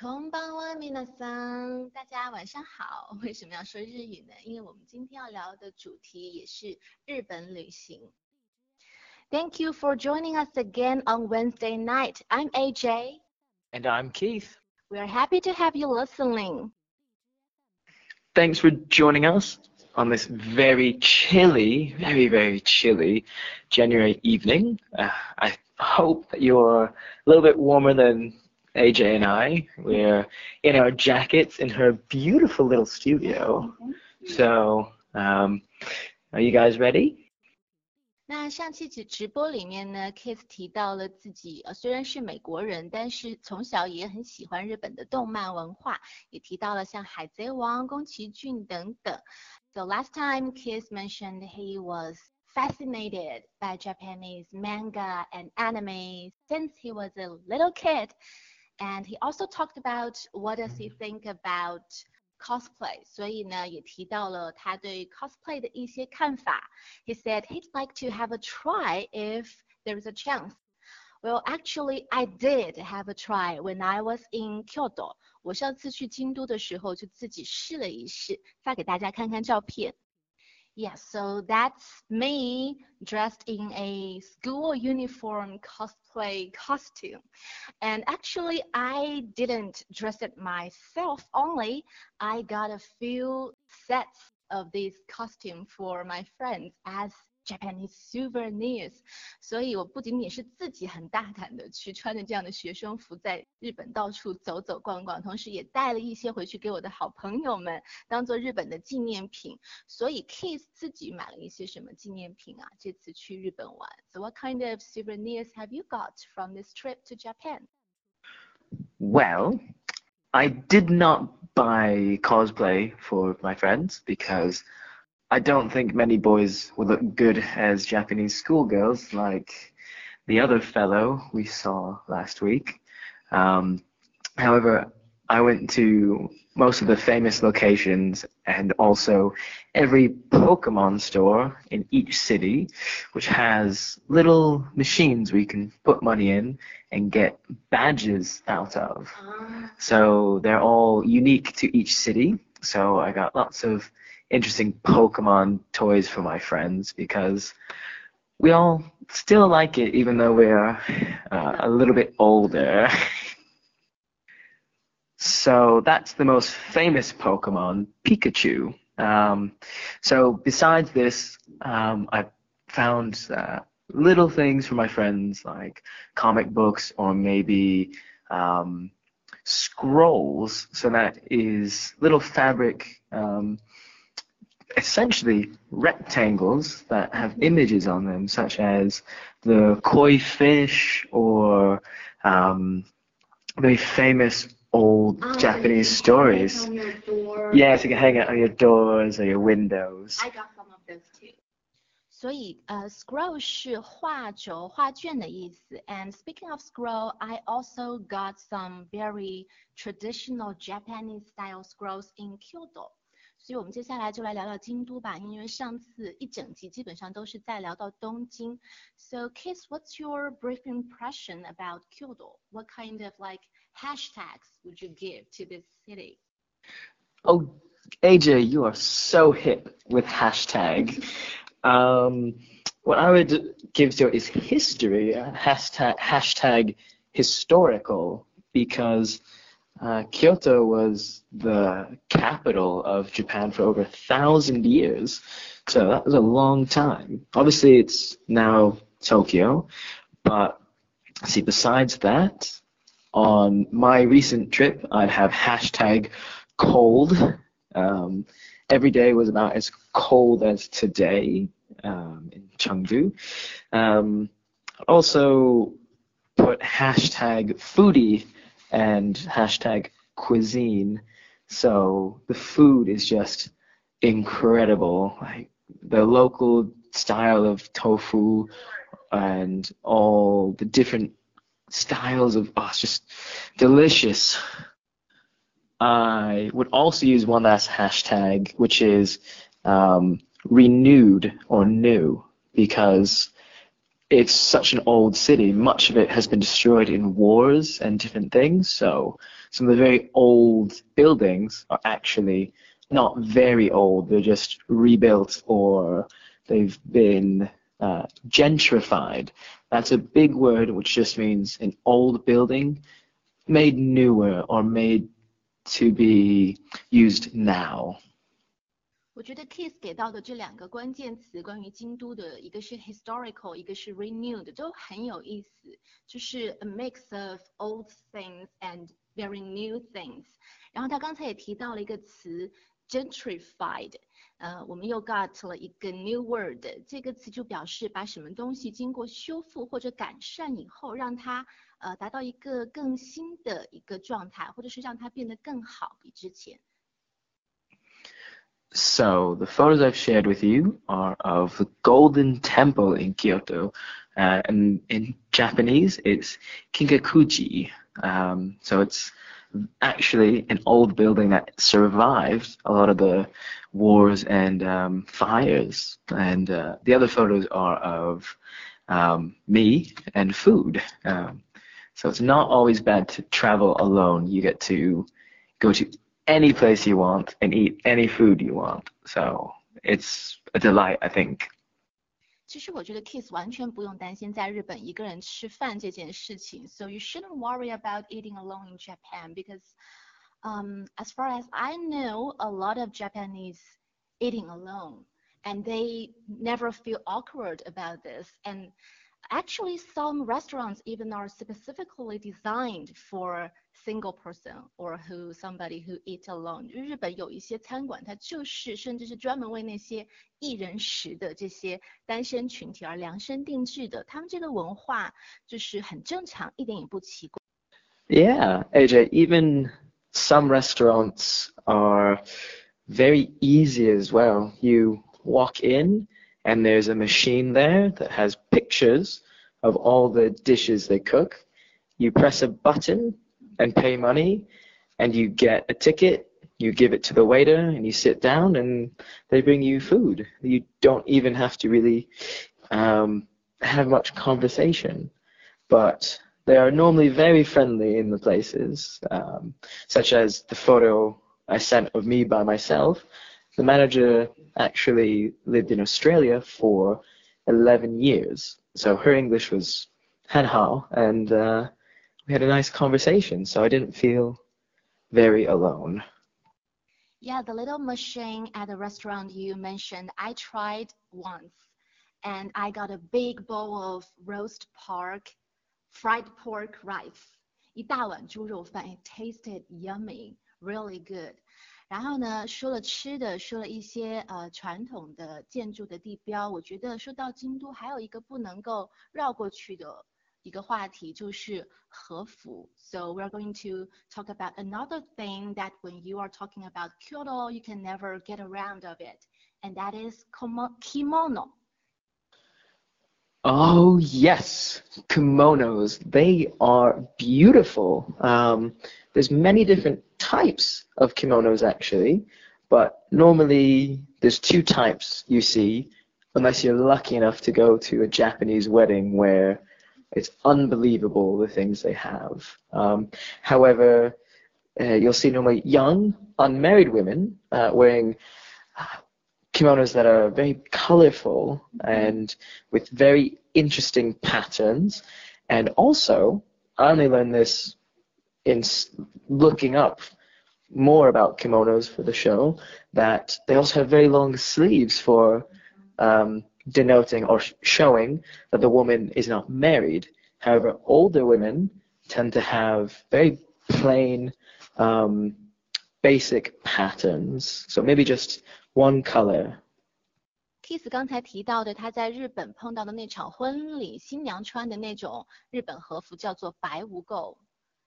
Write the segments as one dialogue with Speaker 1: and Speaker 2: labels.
Speaker 1: 空邦哇，米娜桑，大家晚上好。为什么要说日语呢？因为我们今天要聊的主题也是日本旅行。Thank you for joining us again on Wednesday night. I'm AJ.
Speaker 2: And I'm Keith.
Speaker 1: We are happy to have you listening.
Speaker 2: Thanks for joining us on this very chilly, very, very chilly January evening. Uh, I hope that you're a little bit warmer than AJ and I. We're in our jackets in her beautiful little studio. So, um, are you guys ready?
Speaker 1: 那上期直直播里面呢，Kiss 提到了自己呃虽然是美国人，但是从小也很喜欢日本的动漫文化，也提到了像海贼王、宫崎骏等等。So last time Kiss mentioned he was fascinated by Japanese manga and anime since he was a little kid. And he also talked about what does he think about cosplay，所以呢也提到了他对 cosplay 的一些看法。He said he'd like to have a try if there's a chance. Well, actually, I did have a try when I was in Kyoto. 我上次去京都的时候就自己试了一试，发给大家看看照片。 Yeah, so that's me dressed in a school uniform cosplay costume. And actually, I didn't dress it myself only. I got a few sets of this costume for my friends as Japanese souvenirs。所以我不仅仅是自己很大胆的去穿着这样的学生服在日本到处走走逛逛，同时也带了一些回去给我的好朋友们当做日本的纪念品。所以 Keith 自己买了一些什么纪念品啊？这次去日本玩。So what kind of souvenirs have you got from this trip to Japan?
Speaker 2: Well, I did not buy cosplay for my friends because I don't think many boys would look good as Japanese schoolgirls like the other fellow we saw last week. Um, however, I went to most of the famous locations and also every Pokemon store in each city, which has little machines we can put money in and get badges out of. Ah. So they're all unique to each city. So I got lots of interesting Pokemon toys for my friends because we all still like it even though we're uh, a little bit older. so that's the most famous Pokemon, Pikachu. Um, so besides this, um, I found uh, little things for my friends like comic books or maybe um, scrolls. So that is little fabric um, essentially rectangles that have images on them, such as the koi fish or um, very famous old oh, Japanese stories. Yes, you can hang it on your doors or your windows.
Speaker 1: I got some of those too. 所以呃、uh,，scroll 是画轴、画卷的意思。And speaking of scroll, I also got some very traditional Japanese style scrolls in Kyoto. 所以我们接下来就来聊聊京都吧，因为上次一整集基本上都是在聊到东京。So Keith, what's your brief impression about Kyoto? What kind of like hashtags would you give to this city?
Speaker 2: Oh, AJ, you are so hip with hashtag. um, what I would give to it is history, hashtag, hashtag historical, because uh, Kyoto was the capital of Japan for over a thousand years, so that was a long time. Obviously, it's now Tokyo, but see, besides that, on my recent trip, I'd have hashtag cold. Um, every day was about as cold as today um, in Chengdu. Um, also put hashtag foodie and hashtag cuisine. So the food is just incredible. Like the local style of tofu and all the different styles of oh, it's just delicious. I would also use one last hashtag, which is um, renewed or new, because it's such an old city. Much of it has been destroyed in wars and different things. So some of the very old buildings are actually not very old. They're just rebuilt or they've been uh, gentrified. That's a big word which just means an old building made newer or made to be used now.
Speaker 1: 我觉得 Kiss 给到的这两个关键词，关于京都的，一个是 historical，一个是 renewed，都很有意思，就是 a mix of old things and very new things。然后他刚才也提到了一个词 gentrified，呃，我们又 got 了一个 new word，这个词就表示把什么东西经过修复或者改善以后，让它呃达到一个更新的一个状态，或者是让它变得更好，比之前。
Speaker 2: So the photos I've shared with you are of the Golden Temple in Kyoto, uh, and in Japanese it's Kinkakuji. Um, so it's actually an old building that survived a lot of the wars and um, fires. And uh, the other photos are of um, me and food. Um, so it's not always bad to travel alone. You get to go to any place you want and eat any food you want. So it's a delight, I think.
Speaker 1: 其实我觉得 Keith 完全不用担心在日本一个人吃饭这件事情，so you shouldn't worry about eating alone in Japan because, um, as far as I know, a lot of Japanese eating alone and they never feel awkward about this and actually, some restaurants even are specifically designed for single person or who somebody who eat alone。日本有一些餐馆，它就是甚至是专门为那些一人食的这些单身群体而量身定制的。他们这个文化就是很正常，一点也不奇怪。
Speaker 2: Yeah, AJ, even some restaurants are very easy as well. You walk in and there's a machine there that has pictures of all the dishes they cook. You press a button and pay money and you get a ticket, you give it to the waiter and you sit down and they bring you food. You don't even have to really um, have much conversation. But they are normally very friendly in the places, um, such as the photo I sent of me by myself. The manager actually lived in Australia for 11 years, so her English was Hanhao, and uh, we had a nice conversation, so I didn't feel very alone.
Speaker 1: Yeah, the little machine at the restaurant you mentioned, I tried once and I got a big bowl of roast pork, fried pork rice. 一大碗猪肉饭，it tasted yummy, really good. 然后呢，说了吃的，说了一些呃传统的建筑的地标。我觉得说到京都，还有一个不能够绕过去的一个话题就是和服。So we're going to talk about another thing that when you are talking about Kyoto, you can never get around of it, and that is kimono.
Speaker 2: Oh yes, kimonos. They are beautiful. Um, there's many different types of kimonos actually, but normally there's two types you see, unless you're lucky enough to go to a Japanese wedding where it's unbelievable the things they have. Um, however, uh, you'll see normally young, unmarried women uh, wearing uh, kimonos that are very colorful and with very interesting patterns. And also, I only learned this in looking up more about kimonos for the show, that they also have very long sleeves for um, denoting or showing that the woman is not married. However, older women tend to have very plain, um, basic patterns. So maybe just one color.
Speaker 1: Kiss 刚才提到的，他在日本碰到的那场婚礼，新娘穿的那种日本和服叫做白无垢。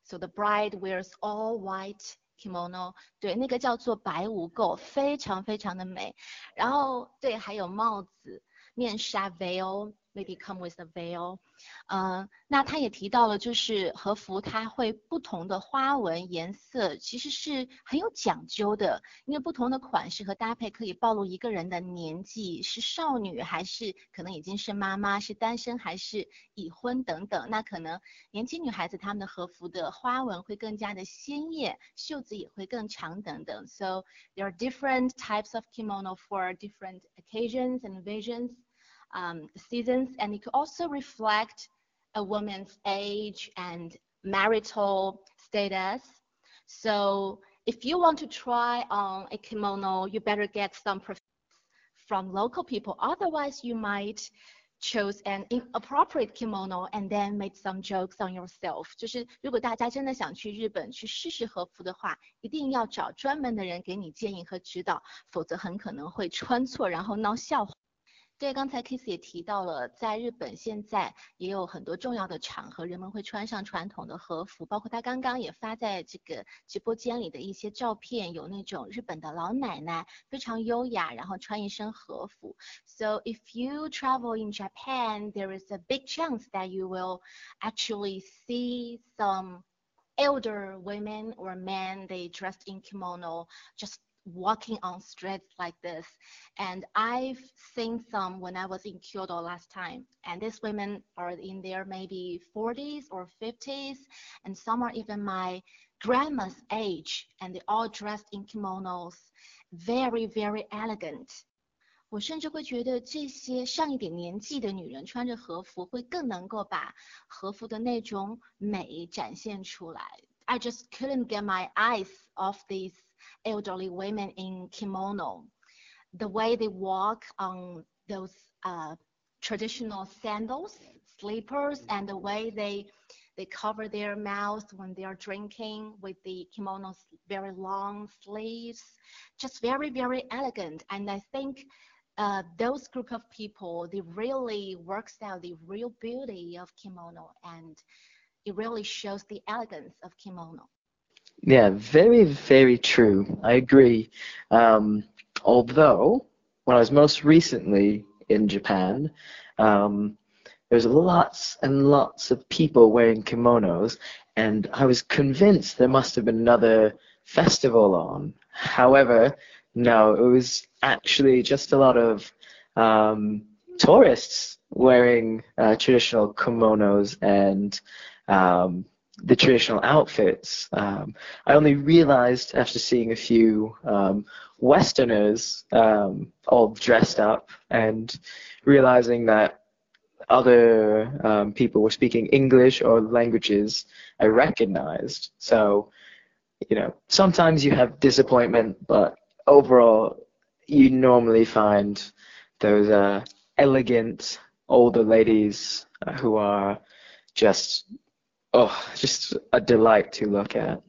Speaker 1: So the bride wears all white kimono，对，那个叫做白无垢，非常非常的美。然后对，还有帽子。面纱 veil，maybe come with a veil。呃，那他也提到了，就是和服它会不同的花纹颜色，其实是很有讲究的，因为不同的款式和搭配可以暴露一个人的年纪，是少女还是可能已经是妈妈，是单身还是已婚等等。那可能年轻女孩子她们的和服的花纹会更加的鲜艳，袖子也会更长等等。So there are different types of kimono for different occasions and visions. um, seasons, and it could also reflect a woman's age and marital status. So if you want to try on a kimono, you better get some from local people. Otherwise, you might chose an inappropriate kimono and then made some jokes on yourself。就是如果大家真的想去日本去试试和服的话，一定要找专门的人给你建议和指导，否则很可能会穿错，然后闹笑话。 对，刚才 Kiss 也提到了，在日本现在也有很多重要的场合，人们会穿上传统的和服，包括他刚刚也发在这个直播间里的一些照片，有那种日本的老奶奶非常优雅，然后穿一身和服。So if you travel in Japan, there is a big chance that you will actually see some elder women or men they dressed in kimono just walking on streets like this. And I've seen some when I was in Kyoto last time. And these women are in their maybe 40s or 50s, and some are even my grandma's age, and they all dressed in kimonos, very, very elegant. 我甚至会觉得这些上一点年纪的女人穿着和服会更能够把和服的那种美展现出来。I just couldn't get my eyes off these elderly women in kimono. The way they walk on those uh, traditional sandals, slippers, and the way they they cover their mouths when they are drinking with the kimono's very long sleeves, just very very elegant. And I think uh, those group of people they really works out the real beauty of kimono and it really shows the elegance of kimono.
Speaker 2: Yeah, very, very true. I agree. Um, although, when I was most recently in Japan, um, there was lots and lots of people wearing kimonos, and I was convinced there must have been another festival on. However, no, it was actually just a lot of um, tourists wearing uh, traditional kimonos and um, the traditional outfits. Um, I only realized after seeing a few um, Westerners um, all dressed up and realizing that other um, people were speaking English or languages I recognized. So, you know, sometimes you have disappointment, but overall, you normally find those uh, elegant older ladies who are just 哦、oh,，just a delight to look at。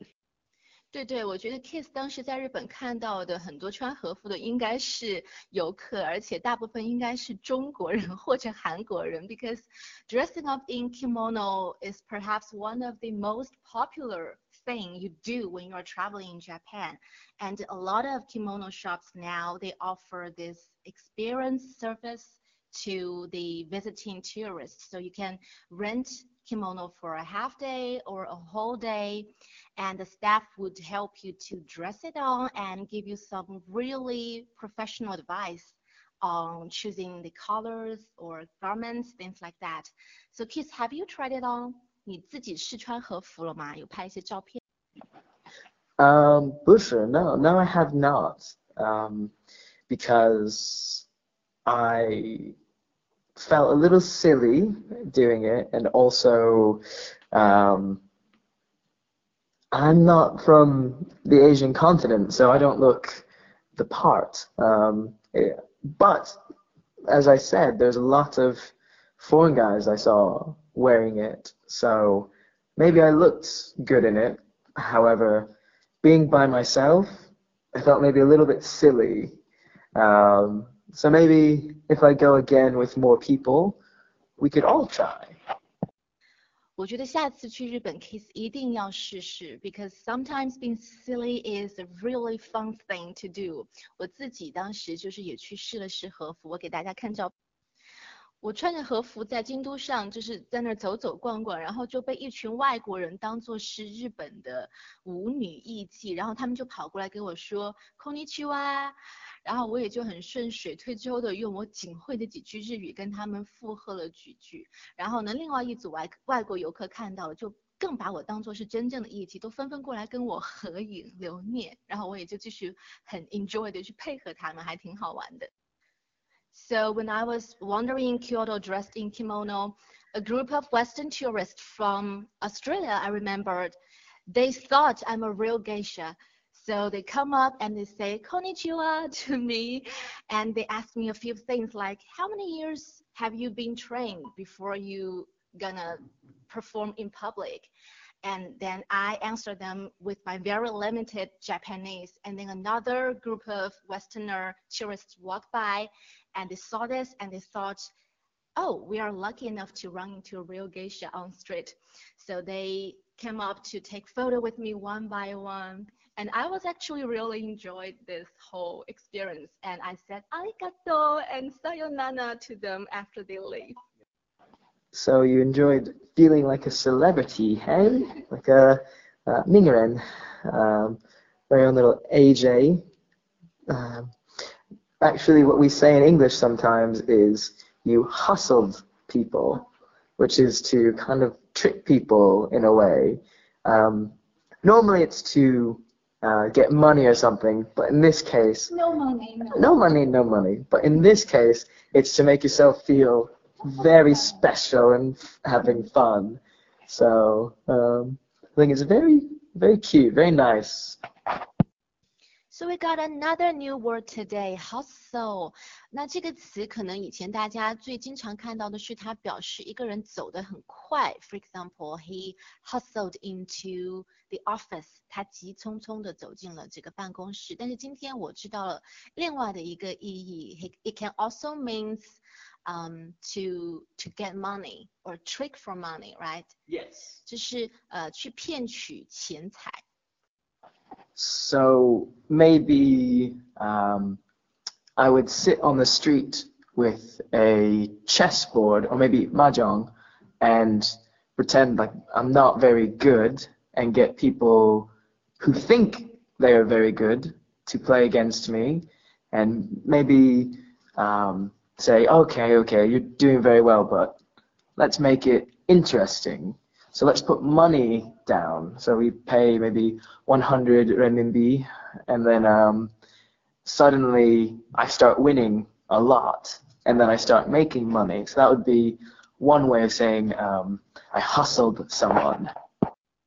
Speaker 1: 对对，我觉得 Keith 当时在日本看到的很多穿和服的应该是游客，而且大部分应该是中国人或者韩国人，because dressing up in kimono is perhaps one of the most popular thing you do when you are traveling in Japan. And a lot of kimono shops now they offer this experience service to the visiting tourists, so you can rent kimono for a half day or a whole day, and the staff would help you to dress it on and give you some really professional advice on choosing the colors or garments, things like that. So, Keith, have you tried it on? 你自己试穿和服了吗？有拍一些照片
Speaker 2: ？Um, 不是，no, no, I have not. Um, because I felt a little silly doing it, and also um, I'm not from the Asian continent, so I don't look the part. Um, it, but as I said, there's a lot of foreign guys I saw wearing it, so maybe I looked good in it. However, being by myself, I felt maybe a little bit silly. Um, so maybe if I go again with more people, we could all try.
Speaker 1: 我觉得下次去日本 Keith 一定要试试，because sometimes being silly is a really fun thing to do。我自己当时就是也去试了试和服，我给大家看照片。我穿着和服在京都上，就是在那儿走走逛逛，然后就被一群外国人当作是日本的舞女艺妓，然后他们就跑过来跟我说 “konnichiwa”，然后我也就很顺水推舟的用我仅会的几句日语跟他们附和了几句，然后呢，另外一组外外国游客看到了，就更把我当作是真正的艺妓，都纷纷过来跟我合影留念，然后我也就继续很 enjoy 的去配合他们，还挺好玩的。So when I was wandering in Kyoto dressed in kimono, a group of Western tourists from Australia, I remembered, they thought I'm a real geisha. So they come up and they say konnichiwa to me and they ask me a few things like how many years have you been trained before you gonna perform in public? And then I answer them with my very limited Japanese. And then another group of Westerner tourists walk by and they saw this and they thought, oh, we are lucky enough to run into a real geisha on street. So they came up to take photo with me one by one. And I was actually really enjoyed this whole experience. And I said arigato and sayonara to them after they leave.
Speaker 2: So you enjoyed feeling like a celebrity, hey? Like a uh, Mingren, um, very own little AJ. Um, actually what we say in English sometimes is you hustled people, which is to kind of trick people in a way. Um, normally it's to uh, get money or something, but in this case,
Speaker 1: no money, no.
Speaker 2: no money, no money. But in this case, it's to make yourself feel very special and having fun. So um, I think it's very, very cute, very nice.
Speaker 1: So we got another new word today, hustle. 那这个词可能以前大家最经常看到的是它表示一个人走得很快。For example, he hustled into the office. 他急匆匆地走进了这个办公室。但是今天我知道了另外的一个意义。It can also means um to to get money or trick for money, right?
Speaker 2: Yes.
Speaker 1: 就是呃去骗取钱财。
Speaker 2: So maybe um, I would sit on the street with a chessboard or maybe mahjong and pretend like I'm not very good and get people who think they are very good to play against me and maybe um, say, okay, okay, you're doing very well, but let's make it interesting. So let's put money down. So we pay maybe 100 renminbi, and then um, suddenly I start winning a lot, and then I start making money. So that would be one way of saying um, I hustled someone.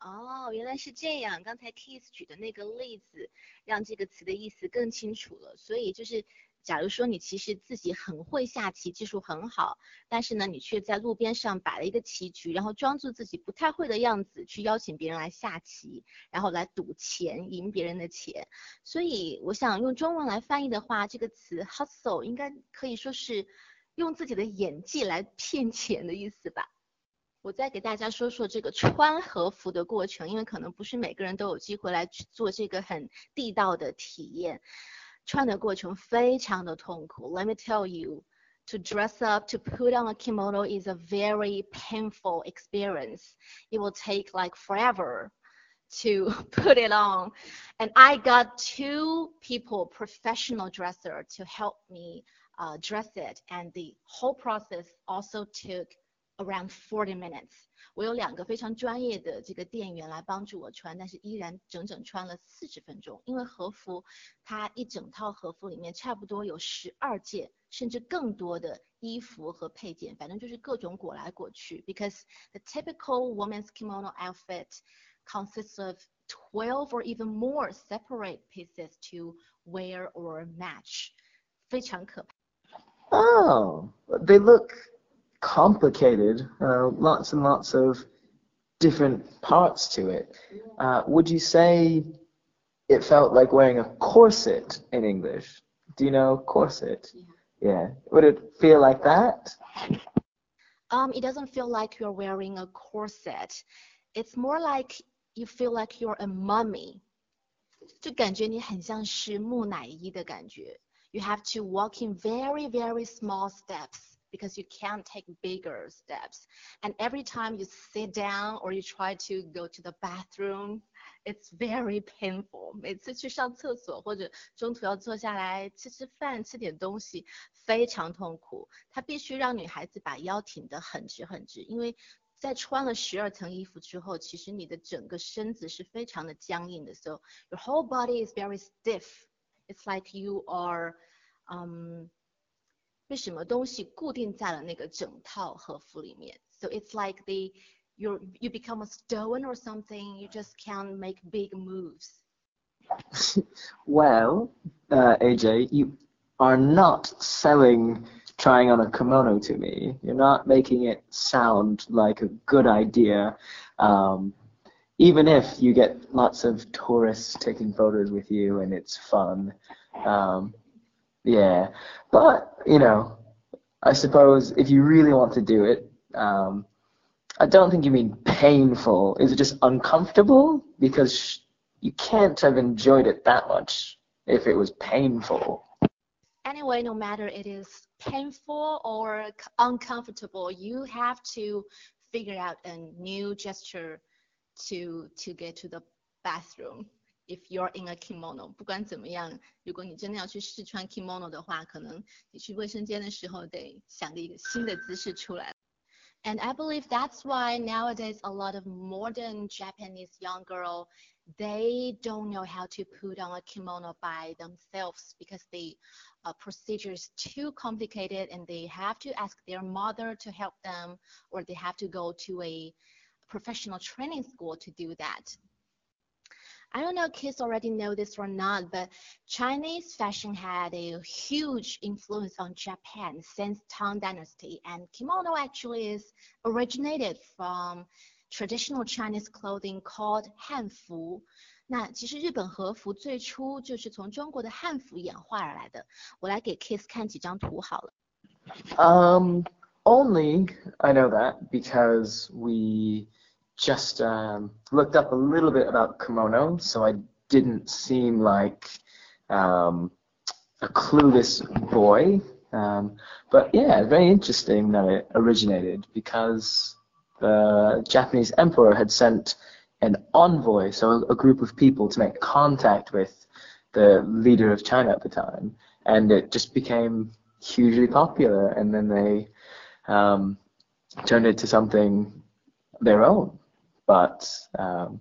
Speaker 1: 哦，原来是这样。刚才 Keith 举的那个例子，让这个词的意思更清楚了。所以就是 假如说你其实自己很会下棋，技术很好，但是呢，你却在路边上摆了一个棋局，然后装作自己不太会的样子去邀请别人来下棋，然后来赌钱赢别人的钱。所以我想用中文来翻译的话，这个词 hustle 应该可以说是用自己的演技来骗钱的意思吧。我再给大家说说这个穿和服的过程，因为可能不是每个人都有机会来去做这个很地道的体验。穿的过程非常的痛苦。Let me tell you, to dress up, to put on a kimono is a very painful experience. It will take like forever to put it on. And I got two people, professional dresser, to help me uh, dress it. And the whole process also took around 40 minutes. 我有两个非常专业的这个店员来帮助我穿，但是依然整整穿了四十分钟。因为和服它一整套和服里面差不多有十二件甚至更多的衣服和配件，反正就是各种裹来裹去。Because the typical woman's kimono outfit consists of twelve or even more separate pieces to wear or match，非常可怕。
Speaker 2: Oh, they look complicated, uh, lots and lots of different parts to it. Uh, would you say it felt like wearing a corset in English? Do you know corset? Yeah. yeah. Would it feel like that?
Speaker 1: Um, it doesn't feel like you're wearing a corset. It's more like you feel like you're a mummy. 就感觉你很像是木乃伊的感觉。You have to walk in very, very small steps because you can't take bigger steps. And every time you sit down or you try to go to the bathroom, it's very painful. 每次去上厕所或者中途要坐下来吃吃饭、吃点东西，非常痛苦。它必须让女孩子把腰挺得很直很直，因为在穿了十二层衣服之后，其实你的整个身子是非常的僵硬的。So your whole body is very stiff. It's like you are, um, 被什么东西固定在了那个整套和服里面。So it's like the you you become a stone or something. You just can't make big moves.
Speaker 2: well, uh, AJ, you are not selling trying on a kimono to me. You're not making it sound like a good idea. Um, even if you get lots of tourists taking photos with you and it's fun. Um, yeah, but you know, I suppose if you really want to do it, um, I don't think you mean painful. Is it just uncomfortable? Because you can't have enjoyed it that much if it was painful.
Speaker 1: Anyway, no matter it is painful or uncomfortable, you have to figure out a new gesture to to get to the bathroom If you're in a kimono，不管怎么样，如果你真的要去试穿 kimono 的话，可能你去卫生间的时候得想个一个新的姿势出来。And I believe that's why nowadays a lot of modern Japanese young girl they don't know how to put on a kimono by themselves because the uh, procedure is too complicated and they have to ask their mother to help them or they have to go to a professional training school to do that. I don't know Keith already know this or not, but Chinese fashion had a huge influence on Japan since Tang Dynasty, and kimono actually is originated from traditional Chinese clothing called 汉服。那其实日本和服最初就是从中国的汉服演化而来的。我来给 Keith 看几张图好了。
Speaker 2: Um, only I know that because we just um, looked up a little bit about kimono, so I didn't seem like um, a clueless boy. Um, but yeah, very interesting that it originated because the Japanese emperor had sent an envoy, so a group of people to make contact with the leader of China at the time, and it just became hugely popular, and then they um, turned it to something their own. But um,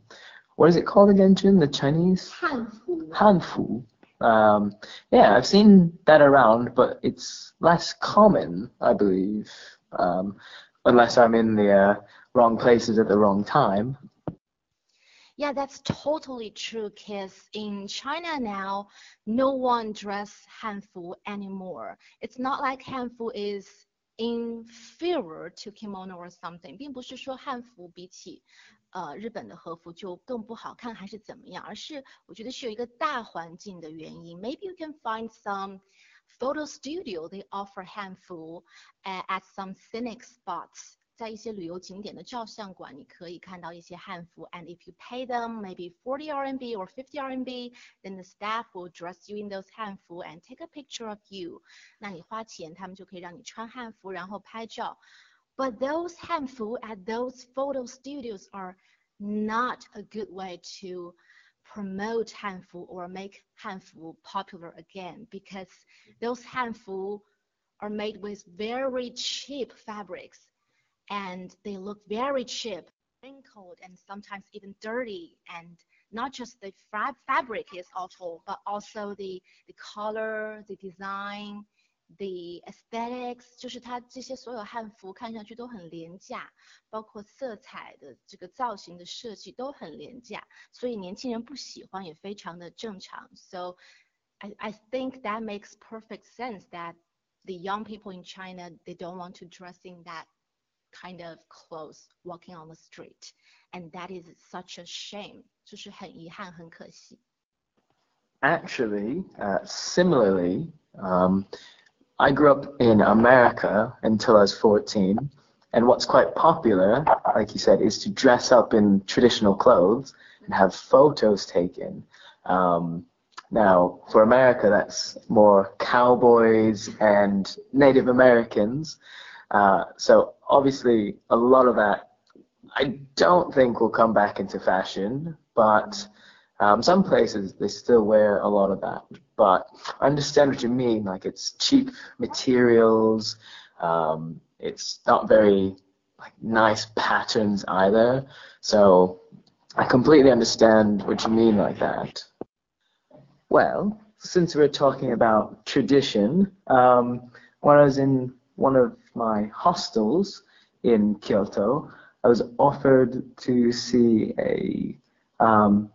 Speaker 2: what is it called again, Jin? The Chinese?
Speaker 1: Hanfu.
Speaker 2: Hanfu. Um, yeah, I've seen that around, but it's less common, I believe. Um, unless I'm in the uh, wrong places at the wrong time.
Speaker 1: Yeah, that's totally true, Keith. In China now, no one dress Hanfu anymore. It's not like Hanfu is inferior to kimono or something，并不是说汉服比起呃日本的和服就更不好看还是怎么样，而是我觉得是有一个大环境的原因。Maybe you can find some photo studio they offer hanfu at some scenic spots 在一些旅游景点的照相馆，你可以看到一些汉服。And if you pay them maybe 40 RMB or 50 RMB, then the staff will dress you in those 汉服 and take a picture of you。那你花钱，他们就可以让你穿汉服，然后拍照。But those 汉服 at those photo studios are not a good way to promote Hanfu or make Hanfu popular again because those Hanfu are made with very cheap fabrics and they look very cheap, wrinkled, and sometimes even dirty. And not just the fab fabric is awful, but also the the color, the design, the aesthetics，就是它这些所有汉服看上去都很廉价，包括色彩的这个造型的设计都很廉价，所以年轻人不喜欢也非常的正常。So I I think that makes perfect sense that the young people in China they don't want to dress in that kind of clothes walking on the street, and that is such a shame. 就是很遗憾，很可惜。
Speaker 2: Actually, uh, similarly, um, I grew up in America until I was 14, and what's quite popular, like you said, is to dress up in traditional clothes and have photos taken. Um, Now, for America, that's more cowboys and Native Americans. Uh, so obviously, a lot of that I don't think will come back into fashion, but um, some places they still wear a lot of that. But I understand what you mean. Like it's cheap materials. Um, it's not very like nice patterns either. So I completely understand what you mean like that. Well, since we're talking about tradition, um, when I was in one of my hostels in Kyoto, I was offered to see a, um,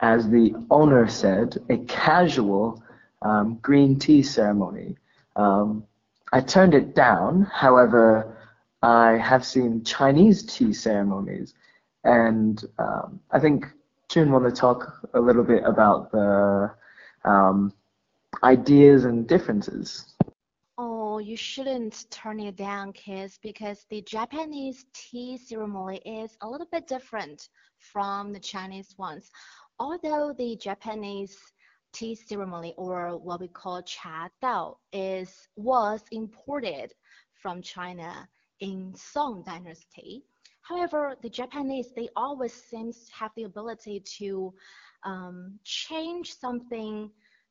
Speaker 2: as the owner said, a casual um, green tea ceremony. Um, I turned it down. However, I have seen Chinese tea ceremonies, and um, I think June want to talk a little bit about the um, ideas and differences.
Speaker 1: You shouldn't turn it down, Keith, because the Japanese tea ceremony is a little bit different from the Chinese ones. Although the Japanese tea ceremony, or what we call cha dao, is was imported from China in Song Dynasty. However, the Japanese they always seem to have the ability to um, change something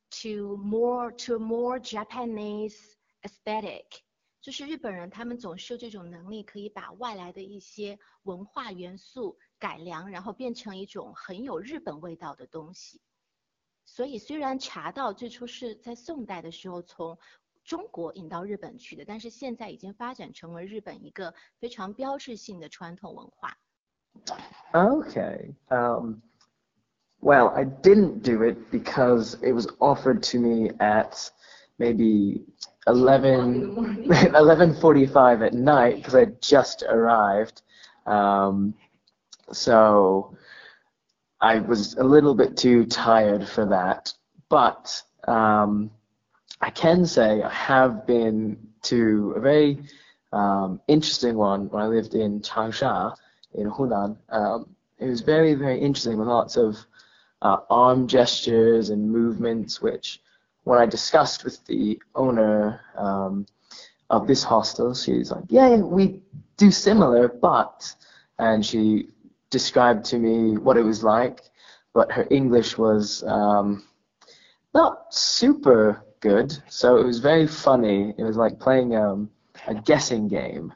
Speaker 1: to more to a more Japanese aesthetic，就是日本人他们总是有这种能力，可以把外来的一些文化元素改良，然后变成一种很有日本味道的东西。所以虽然茶道最初是在宋代的时候从中国引到日本去的，但是现在已经发展成为日本一个非常标志性的传统文化。
Speaker 2: Okay. Um, well, I didn't do it because it was offered to me at maybe 11 11:45 at night because I just arrived. Um, so I was a little bit too tired for that, but um, I can say I have been to a very um, interesting one when I lived in Changsha in Hunan. Um, it was very, very interesting with lots of uh, arm gestures and movements, which when I discussed with the owner um, of this hostel, she's like, yeah, we do similar, but, and she described to me what it was like, but her English was um, not super good, so it was very funny. It was like playing um, a guessing game.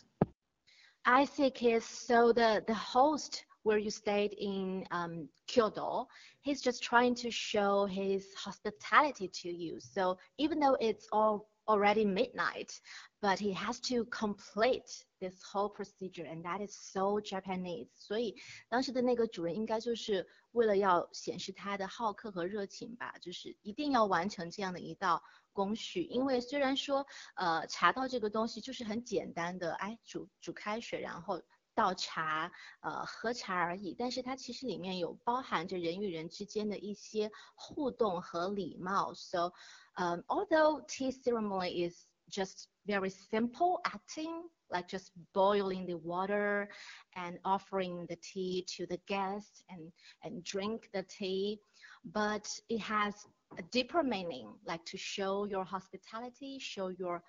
Speaker 1: I think it's so the the host where you stayed in um, Kyoto, he's just trying to show his hospitality to you. So even though it's all already midnight, but he has to complete this whole procedure, and that is so Japanese. 所以当时的那个主人应该就是为了要显示他的好客和热情吧，就是一定要完成这样的一道工序。因为虽然说，呃，茶道这个东西就是很简单的，哎，煮煮开水，然后 倒茶，呃，喝茶而已。但是它其实里面有包含着人与人之间的一些互动和礼貌。So, um, although tea ceremony is just very simple acting, like just boiling the water and offering the tea to the guests and and drink the tea, but it has a deeper meaning, like to show your hospitality, show your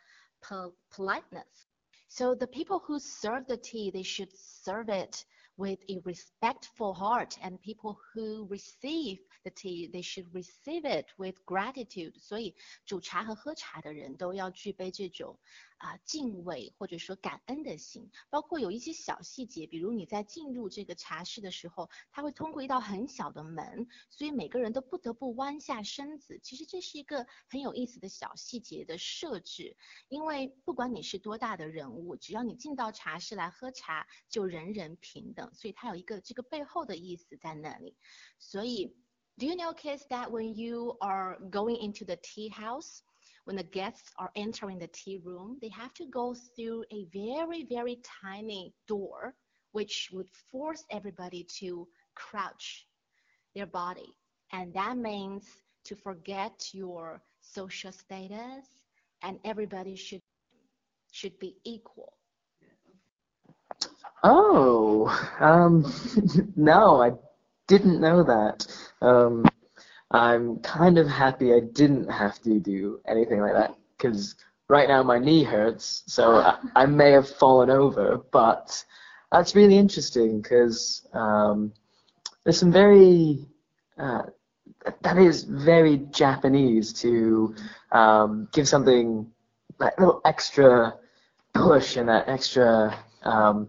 Speaker 1: politeness. So the people who serve the tea, they should serve it with a respectful heart, and people who receive the tea, they should receive it with gratitude. 所以煮茶和喝茶的人都要具备这种 啊敬畏或者说感恩的心。包括有一些小细节，比如你在进入这个茶室的时候，它会通过一道很小的门，所以每个人都不得不弯下身子。其实这是一个很有意思的小细节的设置，因为不管你是多大的人物，只要你进到茶室来喝茶，就人人平等。所以它有一个这个背后的意思在那里。所以，Do you know, kids, that when you are going into the tea house, when the guests are entering the tea room, they have to go through a very, very tiny door, which would force everybody to crouch their body. And that means to forget your social status and everybody should should be equal.
Speaker 2: Oh, um, no, I didn't know that. Um, I'm kind of happy I didn't have to do anything like that because right now my knee hurts, so I, I, may have fallen over. But that's really interesting because um, there's some very uh, that is very Japanese to um, give something that little extra push and that extra um,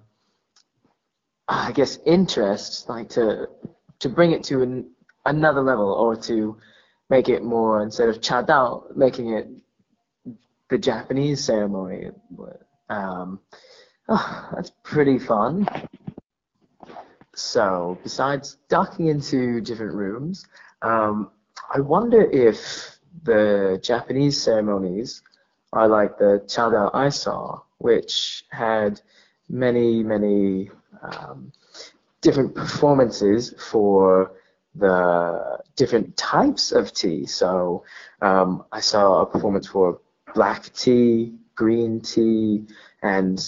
Speaker 2: I guess interest, like to to bring it to an, another level or to make it more instead of chadao, making it the Japanese ceremony. Um, oh, that's pretty fun. So, besides ducking into different rooms, um, I wonder if the Japanese ceremonies are like the chadao I saw, which had many, many um, different performances for the different types of tea. So um, I saw a performance for black tea, green tea, and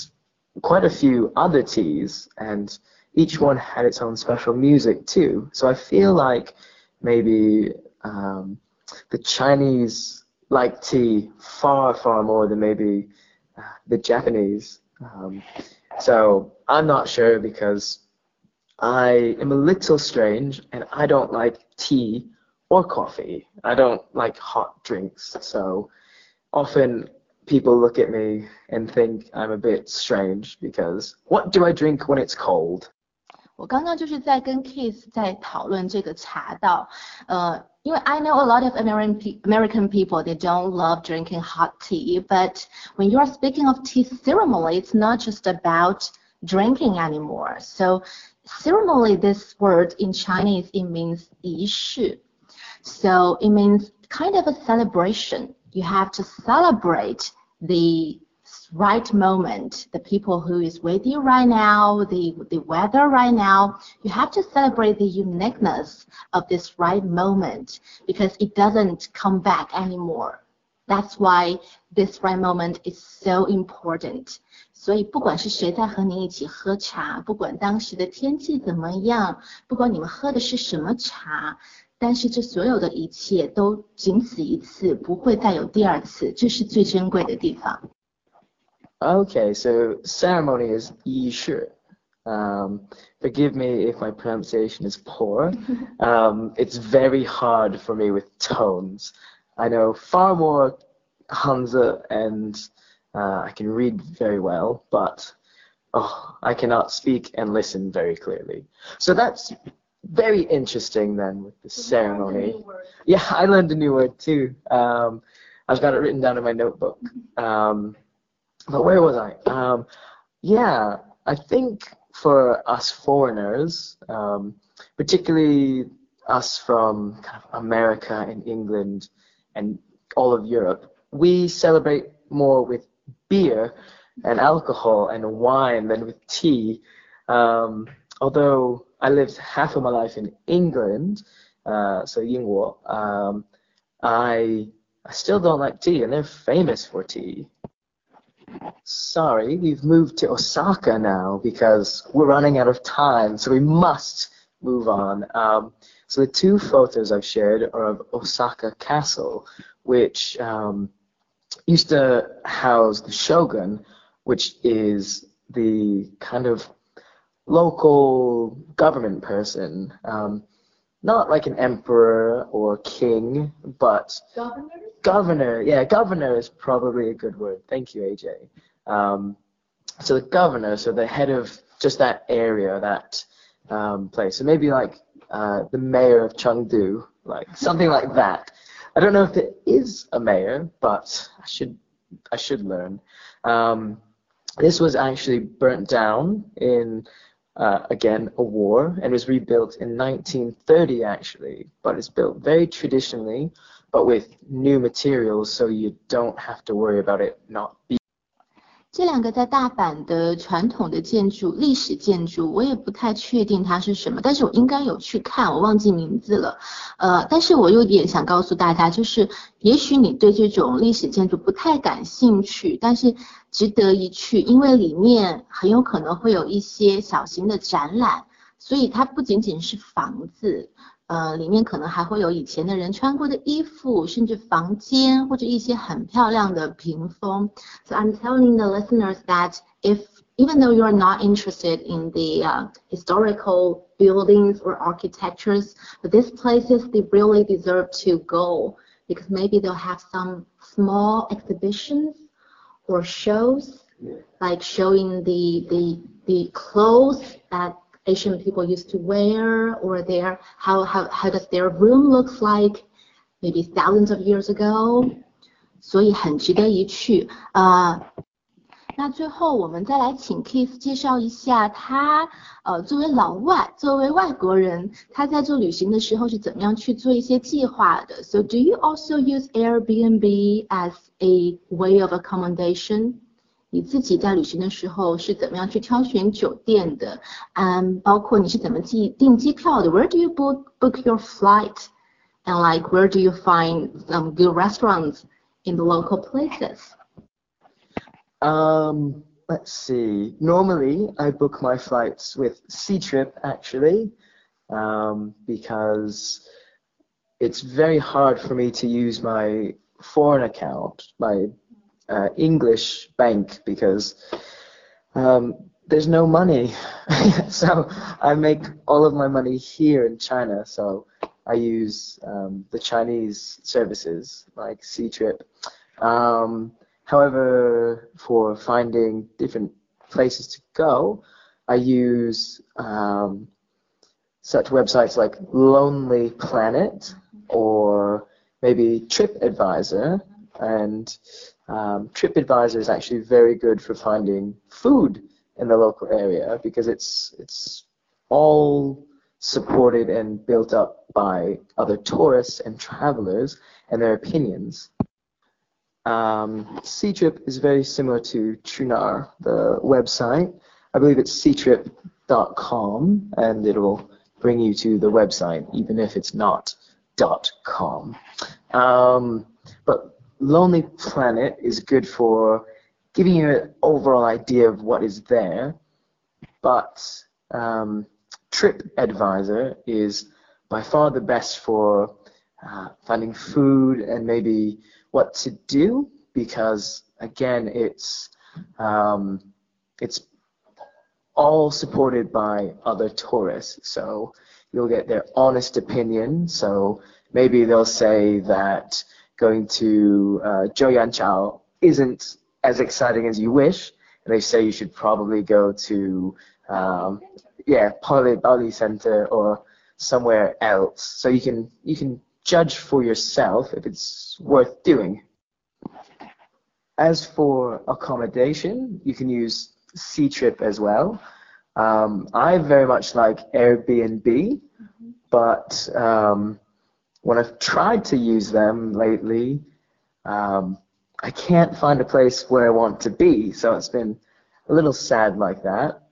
Speaker 2: quite a few other teas, and each one had its own special music too. So I feel like maybe um, the Chinese like tea far, far more than maybe uh, the Japanese. Um, so I'm not sure because I am a little strange and I don't like tea or coffee. I don't like hot drinks. So often people look at me and think I'm a bit strange because what do I drink when it's cold?
Speaker 1: 我刚刚就是在跟 Keith 在讨论这个茶道，呃，因为 I know a lot of American American people they don't love drinking hot tea, but when you are speaking of tea ceremony, it's not just about drinking anymore. So ceremony, this word in Chinese, it means 仪式. So it means kind of a celebration. You have to celebrate the right moment, the people who is with you right now, the, the weather right now, you have to celebrate the uniqueness of this right moment because it doesn't come back anymore. That's why this right moment is so important. 所以不管是谁在和你一起喝茶，不管当时的天气怎么样，不管你们喝的是什么茶，但是这所有的一切都仅此一次，不会再有第二次，这是最珍贵的地方。
Speaker 2: Okay, so ceremony is 仪式. Um, forgive me if my pronunciation is poor. Um, it's very hard for me with tones. I know far more Hanzi and uh, I can read very well, but oh, I cannot speak and listen very clearly. So that's very interesting then with the ceremony. Yeah, I learned a new word too. Um, I've got it written down in my notebook. Um, but where was I? Um, yeah, I think for us foreigners, um, particularly us from kind of America and England and all of Europe, we celebrate more with beer and alcohol and wine than with tea. Um, although I lived half of my life in England, uh, so Yingwo, um, I I still don't like tea, and they're famous for tea. Sorry, we've moved to Osaka now because we're running out of time, so we must move on. Um, so the two photos I've shared are of Osaka Castle, which um, used to house the shogun, which is the kind of local government person. Um, not like an emperor or king, but
Speaker 1: governor.
Speaker 2: Governor, yeah, governor is probably a good word. Thank you, AJ. Um, so the governor, so the head of just that area, that um, place. So maybe like uh, the mayor of Chengdu, like something like that. I don't know if there is a mayor, but I should I should learn. Um, this was actually burnt down in uh, again a war and was rebuilt in 1930 actually, but it's built very traditionally, but with new materials, so you don't have to worry about it not being.
Speaker 1: 这两个在大阪的传统的建筑，历史建筑，我也不太确定它是什么，但是我应该有去看，我忘记名字了。呃，但是我有点想告诉大家，就是也许你对这种历史建筑不太感兴趣，但是值得一去，因为里面很有可能会有一些小型的展览，所以它不仅仅是房子。呃，里面可能还会有以前的人穿过的衣服，甚至房间或者一些很漂亮的屏风。So I'm telling the listeners that if even though you are not interested in the uh, historical buildings or architectures, but these places they really deserve to go because maybe they'll have some small exhibitions or shows like showing the the the clothes that Asian people used to wear or their how how how does their room looks like maybe thousands of years ago，所以很值得一去啊。Uh, 那最后我们再来请 Keith 介绍一下他，呃，作为老外，作为外国人，他在做旅行的时候是怎么样去做一些计划的？So do you also use Airbnb as a way of accommodation？ 你自己在旅行的时候是怎么样去挑选酒店的？嗯，包括你是怎么记订机票的？Where do you book book your flight? And like where do you find some good restaurants in the local places?
Speaker 2: Um, let's see. Normally, I book my flights with Ctrip actually, um, because it's very hard for me to use my foreign account, my uh, English bank, because um, there's no money. so I make all of my money here in China. So I use um, the Chinese services like Ctrip. Um, However, for finding different places to go, I use um, such websites like Lonely Planet or maybe TripAdvisor. And um, TripAdvisor is actually very good for finding food in the local area because it's it's all supported and built up by other tourists and travelers and their opinions. Um, Ctrip is very similar to Qunar, the website. I believe it's ctrip.com, and it'll bring you to the website, even if it's not .com. Um, but Lonely Planet is good for giving you an overall idea of what is there, but um, TripAdvisor is by far the best for uh, finding food and maybe what to do because again it's um, it's all supported by other tourists. So you'll get their honest opinion. So maybe they'll say that going to uh, Zhouyanqiao isn't as exciting as you wish and they say you should probably go to um, yeah Pali Bali Center or somewhere else so you can you can judge for yourself if it's worth doing. As for accommodation, you can use Ctrip as well. Um, I very much like Airbnb, mm-hmm. but um, when I've tried to use them lately, um, I can't find a place where I want to be, so it's been a little sad like that.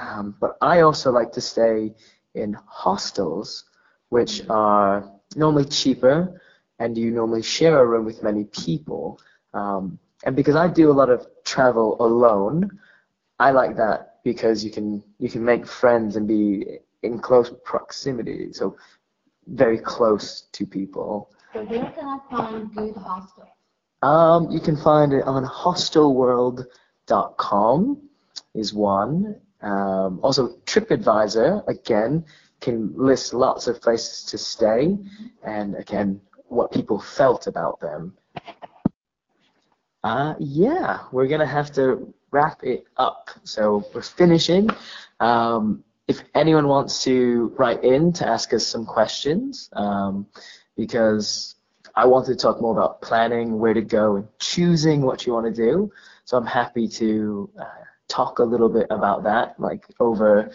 Speaker 2: Um, but I also like to stay in hostels, which are normally cheaper, and you normally share a room with many people. Um, and because I do a lot of travel alone, I like that because you can you can make friends and be in close proximity, so very close to people.
Speaker 1: So where can I find good hostel?
Speaker 2: Um, you can find it on hostelworld.com is one. Um, also TripAdvisor again can list lots of places to stay and again what people felt about them. Uh, yeah, we're gonna have to wrap it up. So we're finishing. Um, if anyone wants to write in to ask us some questions, um, because I want to talk more about planning, where to go, and choosing what you want to do. So I'm happy to uh, talk a little bit about that, like over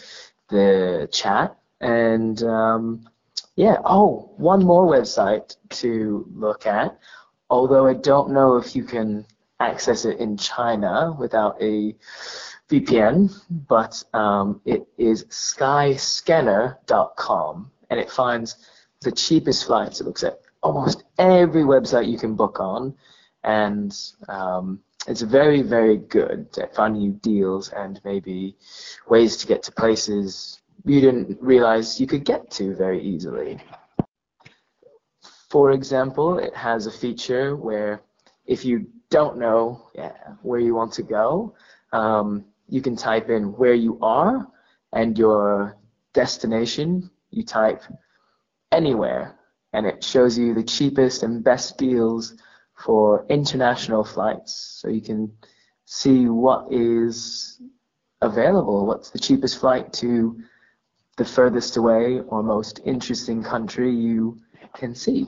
Speaker 2: the chat. And um, yeah, oh, one more website to look at, although I don't know if you can access it in China without a VPN, but um, it is skyscanner.com and it finds the cheapest flights. It looks at almost every website you can book on, and um, it's very, very good at finding you deals and maybe ways to get to places you didn't realize you could get to very easily. For example, it has a feature where if you don't know yeah, where you want to go, um, you can type in where you are and your destination. You type anywhere and it shows you the cheapest and best deals for international flights. So you can see what is available, what's the cheapest flight to the furthest away or most interesting country you can see.